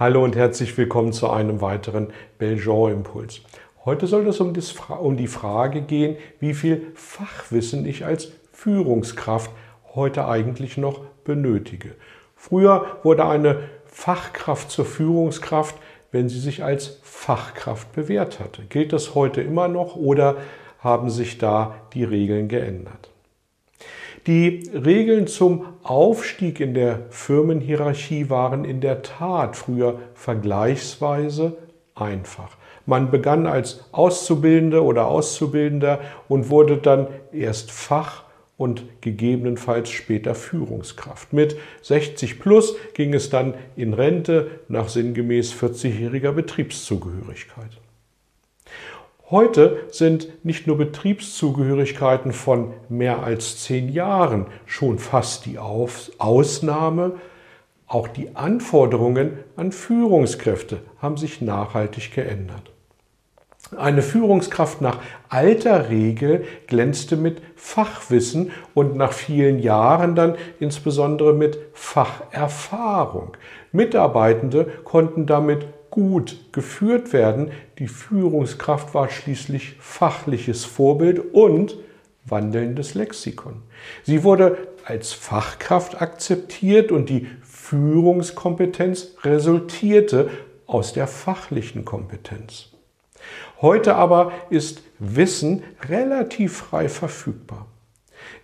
Hallo und herzlich willkommen zu einem weiteren Belgian-Impuls. Heute soll es um die Frage gehen, wie viel Fachwissen ich als Führungskraft heute eigentlich noch benötige. Früher wurde eine Fachkraft zur Führungskraft, wenn sie sich als Fachkraft bewährt hatte. Gilt das heute immer noch oder haben sich da die Regeln geändert? Die Regeln zum Aufstieg in der Firmenhierarchie waren in der Tat früher vergleichsweise einfach. Man begann als Auszubildende oder Auszubildender und wurde dann erst Fach- und gegebenenfalls später Führungskraft. Mit 60 plus ging es dann in Rente nach sinngemäß 40-jähriger Betriebszugehörigkeit. Heute sind nicht nur Betriebszugehörigkeiten von mehr als zehn Jahren schon fast die Ausnahme, auch die Anforderungen an Führungskräfte haben sich nachhaltig geändert. Eine Führungskraft nach alter Regel glänzte mit Fachwissen und nach vielen Jahren dann insbesondere mit Facherfahrung. Mitarbeitende konnten damit gut geführt werden. Die Führungskraft war schließlich fachliches Vorbild und wandelndes Lexikon. Sie wurde als Fachkraft akzeptiert und die Führungskompetenz resultierte aus der fachlichen Kompetenz. Heute aber ist Wissen relativ frei verfügbar.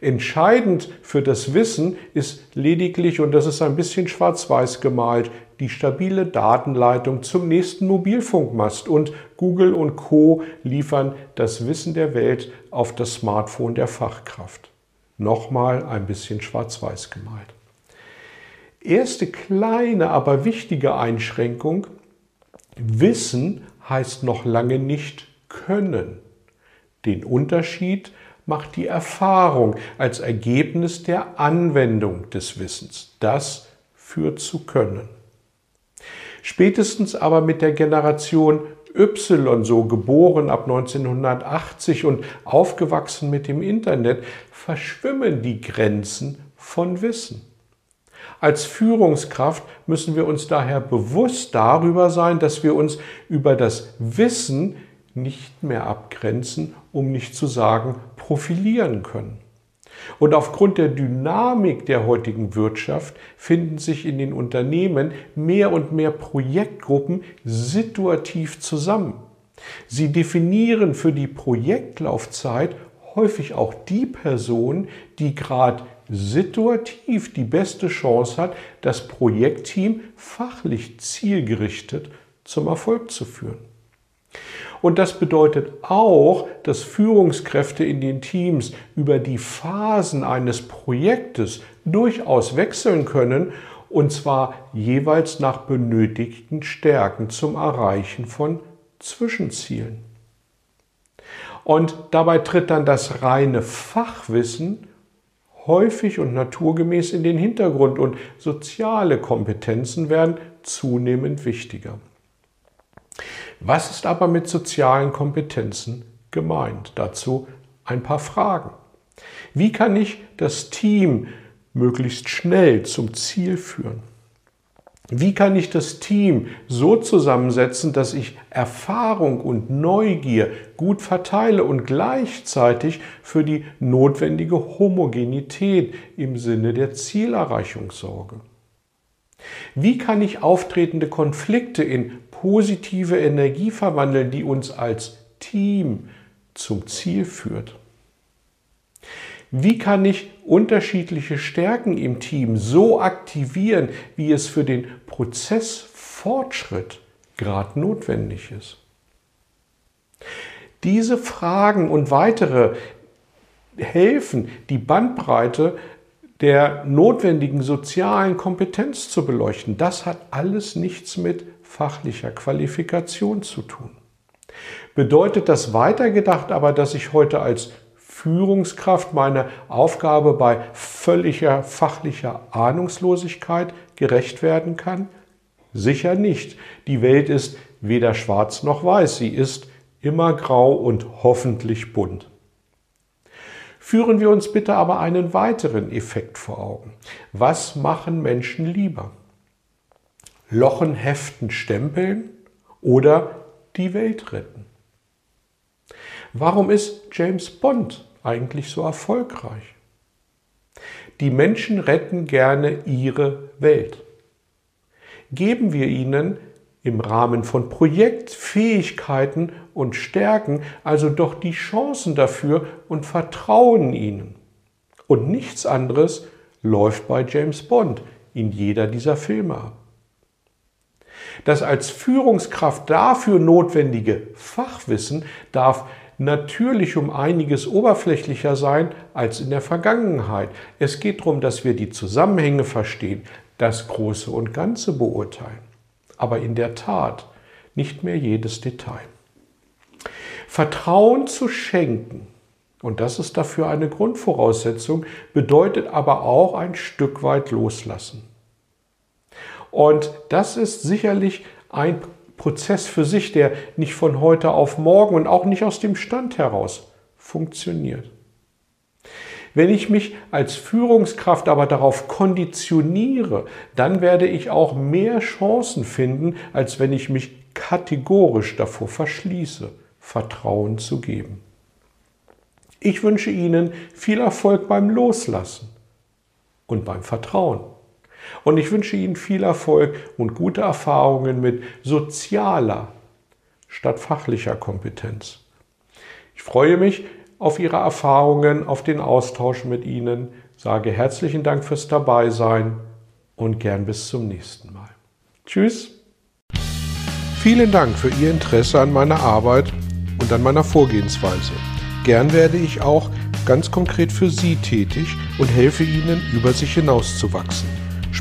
Entscheidend für das Wissen ist lediglich, und das ist ein bisschen schwarz-weiß gemalt, die stabile Datenleitung zum nächsten Mobilfunkmast und Google und Co liefern das Wissen der Welt auf das Smartphone der Fachkraft. Nochmal ein bisschen schwarz-weiß gemalt. Erste kleine, aber wichtige Einschränkung. Wissen heißt noch lange nicht können. Den Unterschied macht die Erfahrung als Ergebnis der Anwendung des Wissens. Das führt zu Können. Spätestens aber mit der Generation Y, so geboren ab 1980 und aufgewachsen mit dem Internet, verschwimmen die Grenzen von Wissen. Als Führungskraft müssen wir uns daher bewusst darüber sein, dass wir uns über das Wissen nicht mehr abgrenzen, um nicht zu sagen profilieren können. Und aufgrund der Dynamik der heutigen Wirtschaft finden sich in den Unternehmen mehr und mehr Projektgruppen situativ zusammen. Sie definieren für die Projektlaufzeit häufig auch die Person, die gerade situativ die beste Chance hat, das Projektteam fachlich zielgerichtet zum Erfolg zu führen. Und das bedeutet auch, dass Führungskräfte in den Teams über die Phasen eines Projektes durchaus wechseln können, und zwar jeweils nach benötigten Stärken zum Erreichen von Zwischenzielen. Und dabei tritt dann das reine Fachwissen häufig und naturgemäß in den Hintergrund und soziale Kompetenzen werden zunehmend wichtiger. Was ist aber mit sozialen Kompetenzen gemeint? Dazu ein paar Fragen. Wie kann ich das Team möglichst schnell zum Ziel führen? Wie kann ich das Team so zusammensetzen, dass ich Erfahrung und Neugier gut verteile und gleichzeitig für die notwendige Homogenität im Sinne der Zielerreichung sorge? Wie kann ich auftretende Konflikte in positive Energie verwandeln, die uns als Team zum Ziel führt? Wie kann ich unterschiedliche Stärken im Team so aktivieren, wie es für den Prozessfortschritt gerade notwendig ist? Diese Fragen und weitere helfen, die Bandbreite der notwendigen sozialen Kompetenz zu beleuchten. Das hat alles nichts mit fachlicher Qualifikation zu tun. Bedeutet das weitergedacht aber, dass ich heute als Führungskraft meine Aufgabe bei völliger fachlicher Ahnungslosigkeit gerecht werden kann? Sicher nicht. Die Welt ist weder schwarz noch weiß, sie ist immer grau und hoffentlich bunt. Führen wir uns bitte aber einen weiteren Effekt vor Augen. Was machen Menschen lieber? Lochen heften stempeln oder die Welt retten? Warum ist James Bond eigentlich so erfolgreich? Die Menschen retten gerne ihre Welt. Geben wir ihnen im Rahmen von Projektfähigkeiten und Stärken also doch die Chancen dafür und vertrauen ihnen. Und nichts anderes läuft bei James Bond in jeder dieser Filme ab. Das als Führungskraft dafür notwendige Fachwissen darf natürlich um einiges oberflächlicher sein als in der Vergangenheit. Es geht darum, dass wir die Zusammenhänge verstehen, das Große und Ganze beurteilen. Aber in der Tat nicht mehr jedes Detail. Vertrauen zu schenken, und das ist dafür eine Grundvoraussetzung, bedeutet aber auch ein Stück weit loslassen. Und das ist sicherlich ein Prozess für sich, der nicht von heute auf morgen und auch nicht aus dem Stand heraus funktioniert. Wenn ich mich als Führungskraft aber darauf konditioniere, dann werde ich auch mehr Chancen finden, als wenn ich mich kategorisch davor verschließe, Vertrauen zu geben. Ich wünsche Ihnen viel Erfolg beim Loslassen und beim Vertrauen. Und ich wünsche Ihnen viel Erfolg und gute Erfahrungen mit sozialer statt fachlicher Kompetenz. Ich freue mich auf Ihre Erfahrungen, auf den Austausch mit Ihnen, sage herzlichen Dank fürs Dabeisein und gern bis zum nächsten Mal. Tschüss. Vielen Dank für Ihr Interesse an meiner Arbeit und an meiner Vorgehensweise. Gern werde ich auch ganz konkret für Sie tätig und helfe Ihnen, über sich hinauszuwachsen